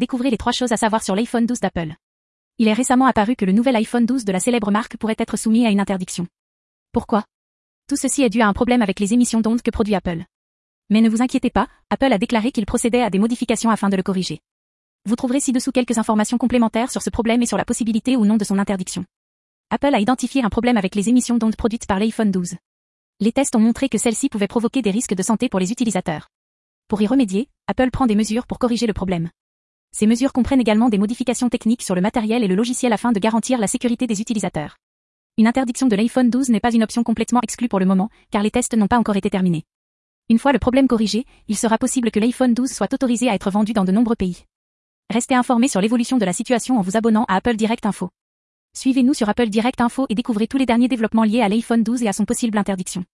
Découvrez les trois choses à savoir sur l'iPhone 12 d'Apple. Il est récemment apparu que le nouvel iPhone 12 de la célèbre marque pourrait être soumis à une interdiction. Pourquoi? Tout ceci est dû à un problème avec les émissions d'ondes que produit Apple. Mais ne vous inquiétez pas, Apple a déclaré qu'il procédait à des modifications afin de le corriger. Vous trouverez ci-dessous quelques informations complémentaires sur ce problème et sur la possibilité ou non de son interdiction. Apple a identifié un problème avec les émissions d'ondes produites par l'iPhone 12. Les tests ont montré que celles-ci pouvaient provoquer des risques de santé pour les utilisateurs. Pour y remédier, Apple prend des mesures pour corriger le problème. Ces mesures comprennent également des modifications techniques sur le matériel et le logiciel afin de garantir la sécurité des utilisateurs. Une interdiction de l'iPhone 12 n'est pas une option complètement exclue pour le moment, car les tests n'ont pas encore été terminés. Une fois le problème corrigé, il sera possible que l'iPhone 12 soit autorisé à être vendu dans de nombreux pays. Restez informé sur l'évolution de la situation en vous abonnant à Apple Direct Info. Suivez-nous sur Apple Direct Info et découvrez tous les derniers développements liés à l'iPhone 12 et à son possible interdiction.